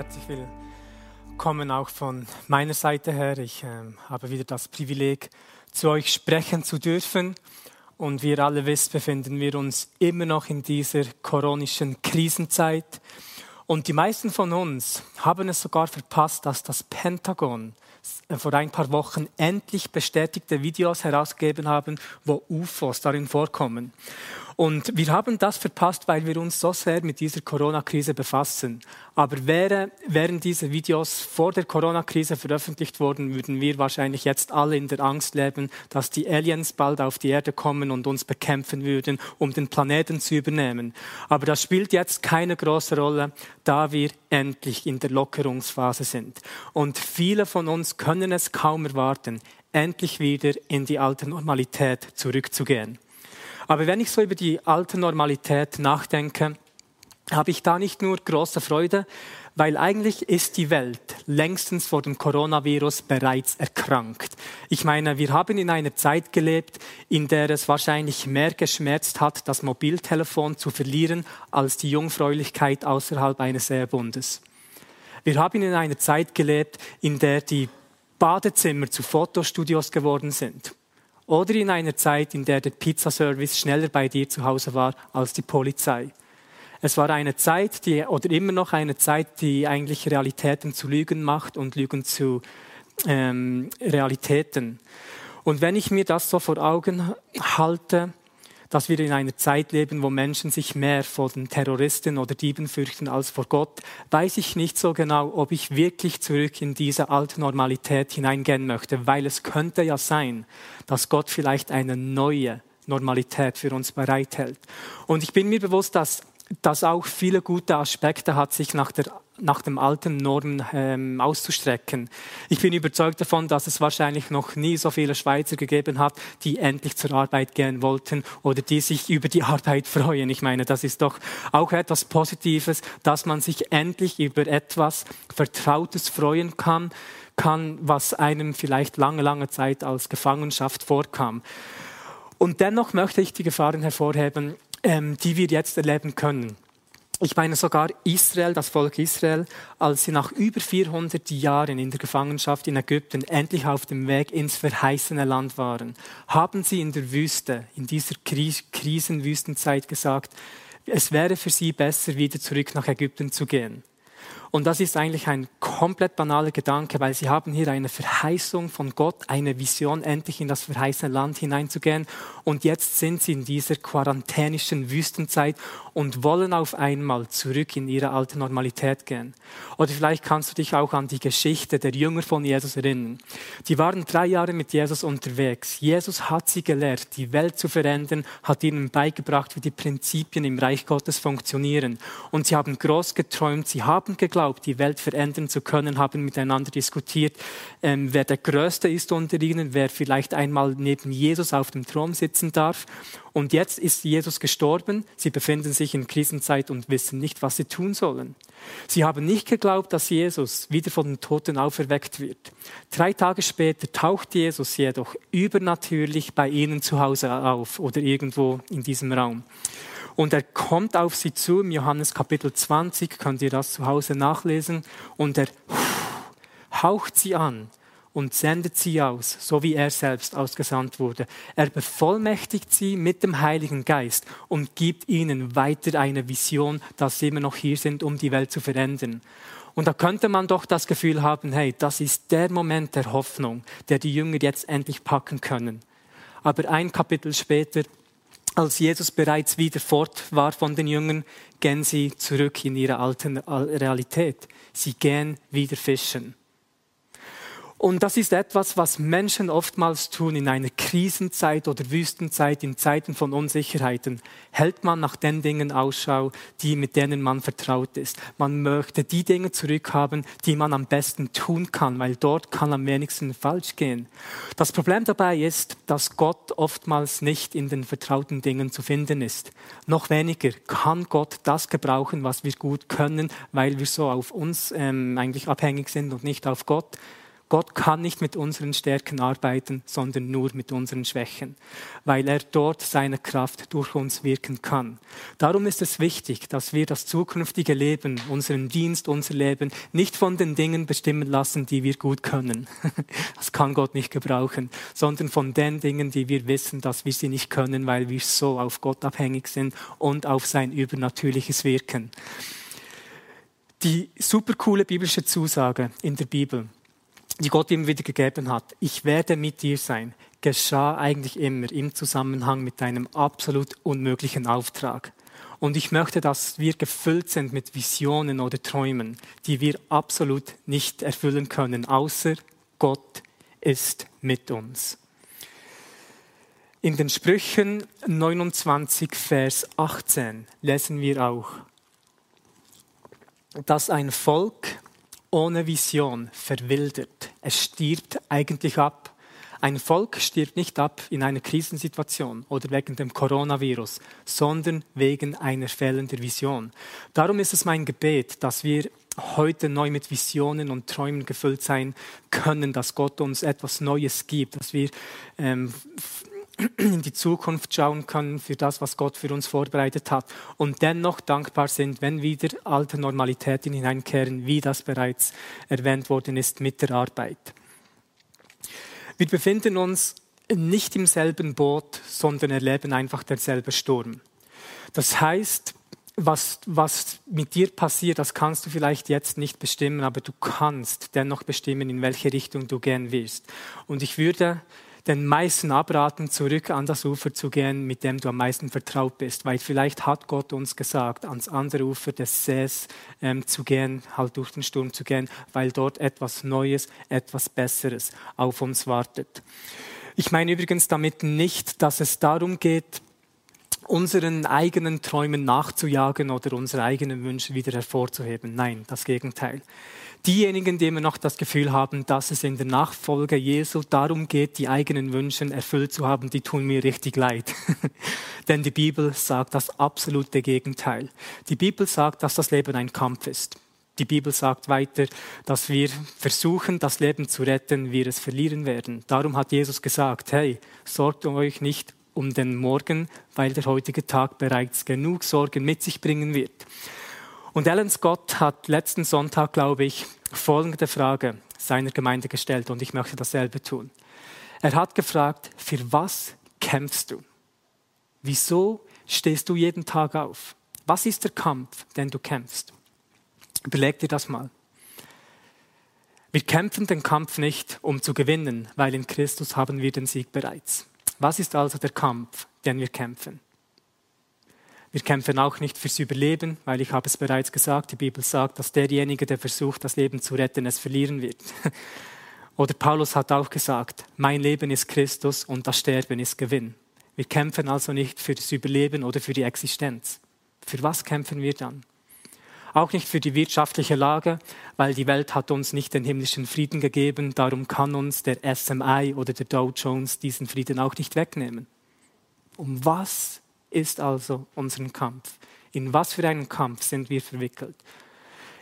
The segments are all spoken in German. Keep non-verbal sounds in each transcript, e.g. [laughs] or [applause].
Herzlich willkommen auch von meiner Seite her. Ich ähm, habe wieder das Privileg, zu euch sprechen zu dürfen. Und wie ihr alle wisst, befinden wir uns immer noch in dieser koronischen Krisenzeit. Und die meisten von uns haben es sogar verpasst, dass das Pentagon vor ein paar Wochen endlich bestätigte Videos herausgegeben haben, wo UFOs darin vorkommen. Und wir haben das verpasst, weil wir uns so sehr mit dieser Corona-Krise befassen. Aber wäre, wären diese Videos vor der Corona-Krise veröffentlicht worden, würden wir wahrscheinlich jetzt alle in der Angst leben, dass die Aliens bald auf die Erde kommen und uns bekämpfen würden, um den Planeten zu übernehmen. Aber das spielt jetzt keine große Rolle, da wir endlich in der Lockerungsphase sind. Und viele von uns können es kaum erwarten, endlich wieder in die alte Normalität zurückzugehen. Aber wenn ich so über die alte Normalität nachdenke, habe ich da nicht nur große Freude, weil eigentlich ist die Welt längstens vor dem Coronavirus bereits erkrankt. Ich meine, wir haben in einer Zeit gelebt, in der es wahrscheinlich mehr geschmerzt hat, das Mobiltelefon zu verlieren, als die Jungfräulichkeit außerhalb eines Ehebundes. Wir haben in einer Zeit gelebt, in der die Badezimmer zu Fotostudios geworden sind oder in einer Zeit, in der der Pizzaservice schneller bei dir zu Hause war als die Polizei. Es war eine Zeit, die, oder immer noch eine Zeit, die eigentlich Realitäten zu Lügen macht und Lügen zu ähm, Realitäten. Und wenn ich mir das so vor Augen halte, dass wir in einer Zeit leben, wo Menschen sich mehr vor den Terroristen oder Dieben fürchten als vor Gott, weiß ich nicht so genau, ob ich wirklich zurück in diese alte Normalität hineingehen möchte, weil es könnte ja sein, dass Gott vielleicht eine neue Normalität für uns bereithält. Und ich bin mir bewusst, dass das auch viele gute Aspekte hat, sich nach der nach dem alten Normen ähm, auszustrecken. Ich bin überzeugt davon, dass es wahrscheinlich noch nie so viele Schweizer gegeben hat, die endlich zur Arbeit gehen wollten oder die sich über die [laughs] Arbeit freuen. Ich meine, das ist doch auch etwas Positives, dass man sich endlich über etwas Vertrautes freuen kann, kann, was einem vielleicht lange, lange Zeit als Gefangenschaft vorkam. Und dennoch möchte ich die Gefahren hervorheben, ähm, die wir jetzt erleben können. Ich meine sogar Israel, das Volk Israel, als sie nach über 400 Jahren in der Gefangenschaft in Ägypten endlich auf dem Weg ins verheißene Land waren, haben sie in der Wüste, in dieser Krisenwüstenzeit gesagt, es wäre für sie besser, wieder zurück nach Ägypten zu gehen. Und das ist eigentlich ein komplett banaler Gedanke, weil sie haben hier eine Verheißung von Gott, eine Vision, endlich in das verheißene Land hineinzugehen. Und jetzt sind sie in dieser quarantänischen Wüstenzeit und wollen auf einmal zurück in ihre alte Normalität gehen. Oder vielleicht kannst du dich auch an die Geschichte der Jünger von Jesus erinnern. Die waren drei Jahre mit Jesus unterwegs. Jesus hat sie gelehrt, die Welt zu verändern, hat ihnen beigebracht, wie die Prinzipien im Reich Gottes funktionieren. Und sie haben groß geträumt, sie haben geglaubt, die Welt verändern zu können, haben miteinander diskutiert, ähm, wer der Größte ist unter ihnen, wer vielleicht einmal neben Jesus auf dem Thron sitzen darf. Und jetzt ist Jesus gestorben. Sie befinden sich in Krisenzeit und wissen nicht, was sie tun sollen. Sie haben nicht geglaubt, dass Jesus wieder von den Toten auferweckt wird. Drei Tage später taucht Jesus jedoch übernatürlich bei ihnen zu Hause auf oder irgendwo in diesem Raum. Und er kommt auf sie zu, im Johannes Kapitel 20, könnt ihr das zu Hause nachlesen, und er haucht sie an und sendet sie aus, so wie er selbst ausgesandt wurde. Er bevollmächtigt sie mit dem Heiligen Geist und gibt ihnen weiter eine Vision, dass sie immer noch hier sind, um die Welt zu verändern. Und da könnte man doch das Gefühl haben, hey, das ist der Moment der Hoffnung, der die Jünger jetzt endlich packen können. Aber ein Kapitel später, als Jesus bereits wieder fort war von den Jüngern, gehen sie zurück in ihre alte Realität. Sie gehen wieder fischen. Und das ist etwas, was Menschen oftmals tun in einer Krisenzeit oder Wüstenzeit, in Zeiten von Unsicherheiten. Hält man nach den Dingen Ausschau, die, mit denen man vertraut ist. Man möchte die Dinge zurückhaben, die man am besten tun kann, weil dort kann am wenigsten falsch gehen. Das Problem dabei ist, dass Gott oftmals nicht in den vertrauten Dingen zu finden ist. Noch weniger kann Gott das gebrauchen, was wir gut können, weil wir so auf uns ähm, eigentlich abhängig sind und nicht auf Gott. Gott kann nicht mit unseren Stärken arbeiten, sondern nur mit unseren Schwächen, weil er dort seine Kraft durch uns wirken kann. Darum ist es wichtig, dass wir das zukünftige Leben, unseren Dienst, unser Leben nicht von den Dingen bestimmen lassen, die wir gut können. [laughs] Das kann Gott nicht gebrauchen, sondern von den Dingen, die wir wissen, dass wir sie nicht können, weil wir so auf Gott abhängig sind und auf sein übernatürliches Wirken. Die supercoole biblische Zusage in der Bibel die Gott ihm wieder gegeben hat, ich werde mit dir sein, geschah eigentlich immer im Zusammenhang mit einem absolut unmöglichen Auftrag. Und ich möchte, dass wir gefüllt sind mit Visionen oder Träumen, die wir absolut nicht erfüllen können, außer Gott ist mit uns. In den Sprüchen 29, Vers 18 lesen wir auch, dass ein Volk ohne Vision verwildert. Es stirbt eigentlich ab. Ein Volk stirbt nicht ab in einer Krisensituation oder wegen dem Coronavirus, sondern wegen einer fehlenden Vision. Darum ist es mein Gebet, dass wir heute neu mit Visionen und Träumen gefüllt sein können, dass Gott uns etwas Neues gibt, dass wir ähm, in die Zukunft schauen können für das, was Gott für uns vorbereitet hat und dennoch dankbar sind, wenn wieder alte Normalitäten hineinkehren, wie das bereits erwähnt worden ist mit der Arbeit. Wir befinden uns nicht im selben Boot, sondern erleben einfach derselbe Sturm. Das heißt, was, was mit dir passiert, das kannst du vielleicht jetzt nicht bestimmen, aber du kannst dennoch bestimmen, in welche Richtung du gehen wirst. Und ich würde den meisten abraten, zurück an das Ufer zu gehen, mit dem du am meisten vertraut bist. Weil vielleicht hat Gott uns gesagt, ans andere Ufer des Sees ähm, zu gehen, halt durch den Sturm zu gehen, weil dort etwas Neues, etwas Besseres auf uns wartet. Ich meine übrigens damit nicht, dass es darum geht, unseren eigenen Träumen nachzujagen oder unsere eigenen Wünsche wieder hervorzuheben. Nein, das Gegenteil. Diejenigen, die immer noch das Gefühl haben, dass es in der Nachfolge Jesu darum geht, die eigenen Wünsche erfüllt zu haben, die tun mir richtig leid. [laughs] Denn die Bibel sagt das absolute Gegenteil. Die Bibel sagt, dass das Leben ein Kampf ist. Die Bibel sagt weiter, dass wir versuchen, das Leben zu retten, wir es verlieren werden. Darum hat Jesus gesagt, hey, sorgt euch nicht um den Morgen, weil der heutige Tag bereits genug Sorgen mit sich bringen wird. Und Alan Scott hat letzten Sonntag, glaube ich, folgende Frage seiner Gemeinde gestellt und ich möchte dasselbe tun. Er hat gefragt, für was kämpfst du? Wieso stehst du jeden Tag auf? Was ist der Kampf, den du kämpfst? Überleg dir das mal. Wir kämpfen den Kampf nicht, um zu gewinnen, weil in Christus haben wir den Sieg bereits. Was ist also der Kampf, den wir kämpfen? Wir kämpfen auch nicht fürs Überleben, weil ich habe es bereits gesagt, die Bibel sagt, dass derjenige, der versucht, das Leben zu retten, es verlieren wird. [laughs] Oder Paulus hat auch gesagt, mein Leben ist Christus und das Sterben ist Gewinn. Wir kämpfen also nicht für das Überleben oder für die Existenz. Für was kämpfen wir dann? Auch nicht für die wirtschaftliche Lage, weil die Welt hat uns nicht den himmlischen Frieden gegeben, darum kann uns der SMI oder der Dow Jones diesen Frieden auch nicht wegnehmen. Um was ist also unser Kampf. In was für einen Kampf sind wir verwickelt?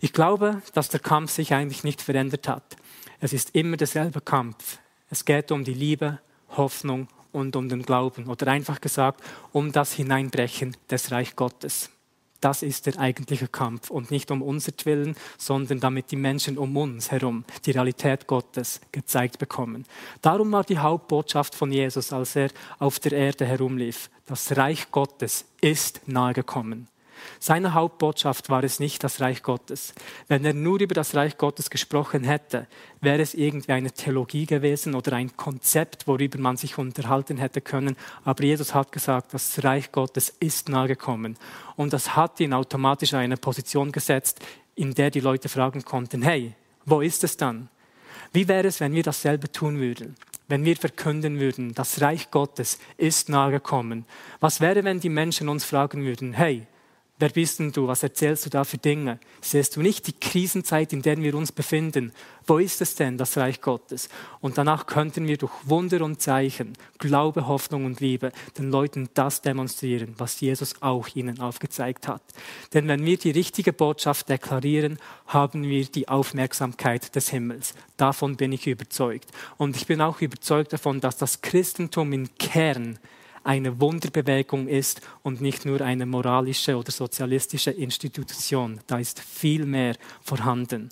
Ich glaube, dass der Kampf sich eigentlich nicht verändert hat. Es ist immer derselbe Kampf. Es geht um die Liebe, Hoffnung und um den Glauben oder einfach gesagt um das Hineinbrechen des Reich Gottes. Das ist der eigentliche Kampf und nicht um unser Willen, sondern damit die Menschen um uns herum die Realität Gottes gezeigt bekommen. Darum war die Hauptbotschaft von Jesus, als er auf der Erde herumlief. Das Reich Gottes ist nahegekommen. Seine Hauptbotschaft war es nicht das Reich Gottes. Wenn er nur über das Reich Gottes gesprochen hätte, wäre es irgendwie eine Theologie gewesen oder ein Konzept, worüber man sich unterhalten hätte können. Aber Jesus hat gesagt, das Reich Gottes ist nahe gekommen. Und das hat ihn automatisch in eine Position gesetzt, in der die Leute fragen konnten, hey, wo ist es dann? Wie wäre es, wenn wir dasselbe tun würden? Wenn wir verkünden würden, das Reich Gottes ist nahe gekommen. Was wäre, wenn die Menschen uns fragen würden, hey, Wer bist denn du? Was erzählst du da für Dinge? Siehst du nicht die Krisenzeit, in der wir uns befinden? Wo ist es denn, das Reich Gottes? Und danach könnten wir durch Wunder und Zeichen, Glaube, Hoffnung und Liebe den Leuten das demonstrieren, was Jesus auch ihnen aufgezeigt hat. Denn wenn wir die richtige Botschaft deklarieren, haben wir die Aufmerksamkeit des Himmels. Davon bin ich überzeugt. Und ich bin auch überzeugt davon, dass das Christentum im Kern eine Wunderbewegung ist und nicht nur eine moralische oder sozialistische Institution. Da ist viel mehr vorhanden.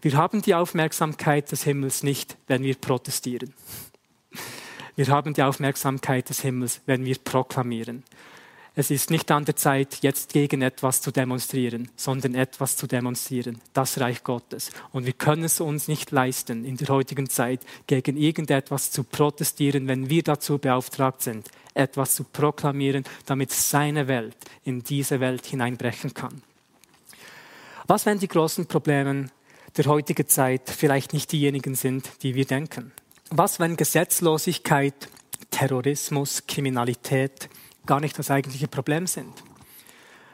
Wir haben die Aufmerksamkeit des Himmels nicht, wenn wir protestieren. Wir haben die Aufmerksamkeit des Himmels, wenn wir proklamieren. Es ist nicht an der Zeit, jetzt gegen etwas zu demonstrieren, sondern etwas zu demonstrieren, das Reich Gottes. Und wir können es uns nicht leisten, in der heutigen Zeit gegen irgendetwas zu protestieren, wenn wir dazu beauftragt sind, etwas zu proklamieren, damit seine Welt in diese Welt hineinbrechen kann. Was, wenn die großen Probleme der heutigen Zeit vielleicht nicht diejenigen sind, die wir denken? Was, wenn Gesetzlosigkeit, Terrorismus, Kriminalität, gar nicht das eigentliche Problem sind.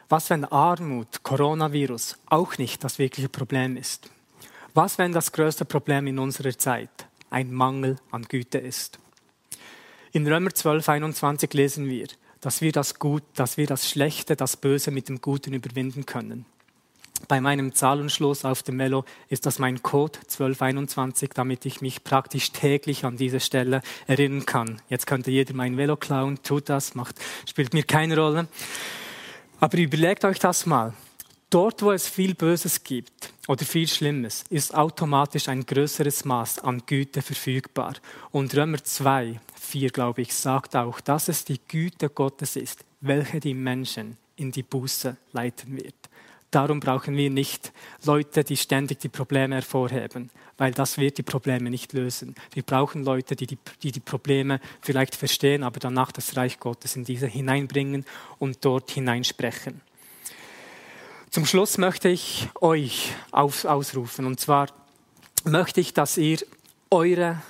Was, wenn Armut, Coronavirus auch nicht das wirkliche Problem ist? Was, wenn das größte Problem in unserer Zeit ein Mangel an Güte ist? In Römer 12, 21 lesen wir, dass wir das Gut, dass wir das Schlechte, das Böse mit dem Guten überwinden können. Bei meinem Zahlenschluss auf dem Melo ist das mein Code 1221, damit ich mich praktisch täglich an diese Stelle erinnern kann. Jetzt könnte jeder mein Velo klauen, tut das, macht, spielt mir keine Rolle. Aber überlegt euch das mal. Dort, wo es viel Böses gibt oder viel Schlimmes, ist automatisch ein größeres Maß an Güte verfügbar. Und Römer 2, 4, glaube ich, sagt auch, dass es die Güte Gottes ist, welche die Menschen in die Buße leiten wird. Darum brauchen wir nicht Leute, die ständig die Probleme hervorheben, weil das wird die Probleme nicht lösen. Wir brauchen Leute, die die, die die, Probleme vielleicht verstehen, aber danach das Reich Gottes in diese hineinbringen und dort hineinsprechen. Zum Schluss möchte ich euch auf, ausrufen, und zwar möchte ich, dass ihr eure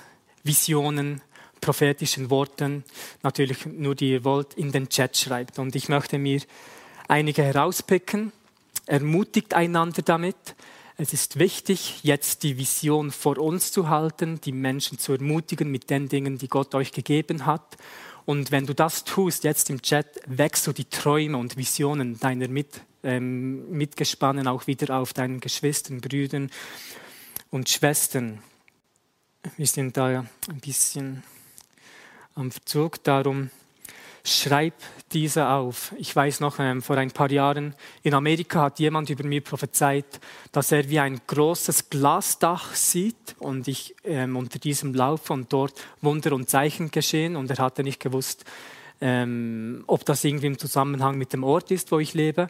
Visionen, prophetischen Worten, natürlich nur die ihr wollt, in den Chat schreibt. Und ich möchte mir einige herauspicken ermutigt einander damit. Es ist wichtig, jetzt die Vision vor uns zu halten, die Menschen zu ermutigen mit den Dingen, die Gott euch gegeben hat. Und wenn du das tust, jetzt im Chat, wächst du die Träume und Visionen deiner mit, ähm, Mitgespannen auch wieder auf, deinen Geschwistern, Brüdern und Schwestern. Wir sind da ein bisschen am Verzug, darum schreib diese auf. Ich weiß noch, ähm, vor ein paar Jahren in Amerika hat jemand über mir prophezeit, dass er wie ein großes Glasdach sieht und ich ähm, unter diesem laufe und dort Wunder und Zeichen geschehen und er hatte nicht gewusst, ähm, ob das irgendwie im Zusammenhang mit dem Ort ist, wo ich lebe.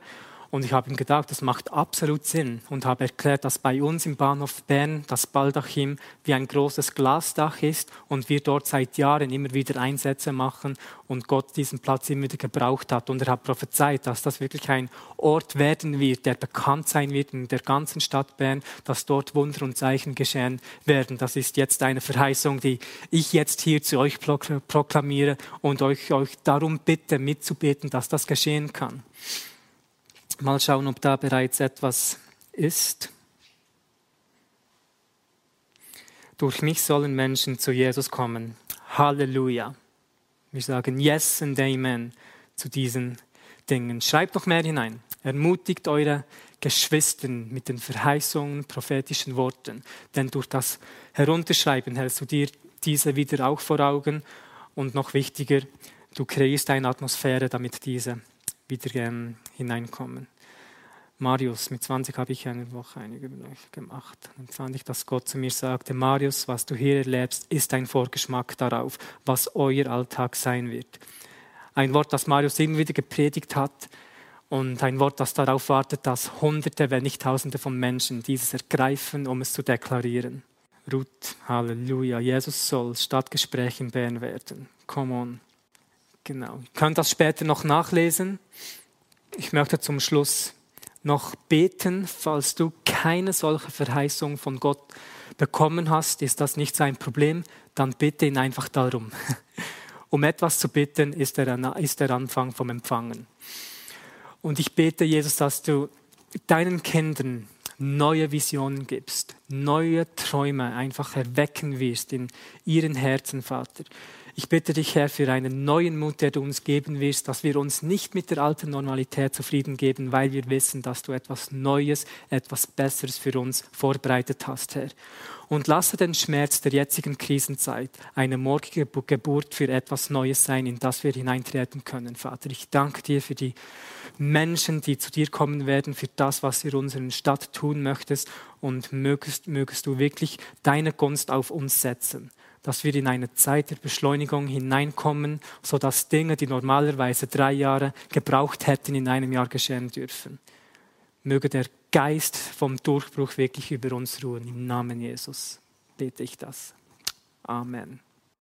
Und ich habe ihm gedacht, das macht absolut Sinn und habe erklärt, dass bei uns im Bahnhof Bern das Baldachim wie ein großes Glasdach ist und wir dort seit Jahren immer wieder Einsätze machen und Gott diesen Platz immer wieder gebraucht hat. Und er hat prophezeit, dass das wirklich ein Ort werden wird, der bekannt sein wird in der ganzen Stadt Bern, dass dort Wunder und Zeichen geschehen werden. Das ist jetzt eine Verheißung, die ich jetzt hier zu euch proklamiere und euch, euch darum bitte mitzubeten, dass das geschehen kann. Mal schauen, ob da bereits etwas ist. Durch mich sollen Menschen zu Jesus kommen. Halleluja. Wir sagen Yes and Amen zu diesen Dingen. Schreibt noch mehr hinein. Ermutigt eure Geschwister mit den Verheißungen, prophetischen Worten. Denn durch das Herunterschreiben hältst du dir diese wieder auch vor Augen. Und noch wichtiger, du kreierst eine Atmosphäre, damit diese wieder ähm, hineinkommen. Marius, mit 20 habe ich eine Woche einige gemacht. Dann fand ich, dass Gott zu mir sagte, Marius, was du hier erlebst, ist ein Vorgeschmack darauf, was euer Alltag sein wird. Ein Wort, das Marius immer wieder gepredigt hat und ein Wort, das darauf wartet, dass Hunderte, wenn nicht Tausende von Menschen dieses ergreifen, um es zu deklarieren. Ruth, Halleluja, Jesus soll Stadtgespräch in Bern werden. Come on. Genau. Ihr könnt das später noch nachlesen. Ich möchte zum Schluss noch beten, falls du keine solche Verheißung von Gott bekommen hast, ist das nicht sein Problem, dann bitte ihn einfach darum. [laughs] um etwas zu bitten, ist der, ist der Anfang vom Empfangen. Und ich bete, Jesus, dass du deinen Kindern neue Visionen gibst, neue Träume einfach erwecken wirst in ihren Herzen, Vater. Ich bitte dich, Herr, für einen neuen Mut, der du uns geben wirst, dass wir uns nicht mit der alten Normalität zufrieden geben, weil wir wissen, dass du etwas Neues, etwas Besseres für uns vorbereitet hast, Herr. Und lasse den Schmerz der jetzigen Krisenzeit eine morgige Geburt für etwas Neues sein, in das wir hineintreten können, Vater. Ich danke dir für die Menschen, die zu dir kommen werden, für das, was du in unserer Stadt tun möchtest. Und mögest, mögest du wirklich deine Gunst auf uns setzen dass wir in eine Zeit der Beschleunigung hineinkommen, sodass Dinge, die normalerweise drei Jahre gebraucht hätten, in einem Jahr geschehen dürfen. Möge der Geist vom Durchbruch wirklich über uns ruhen. Im Namen Jesus bete ich das. Amen.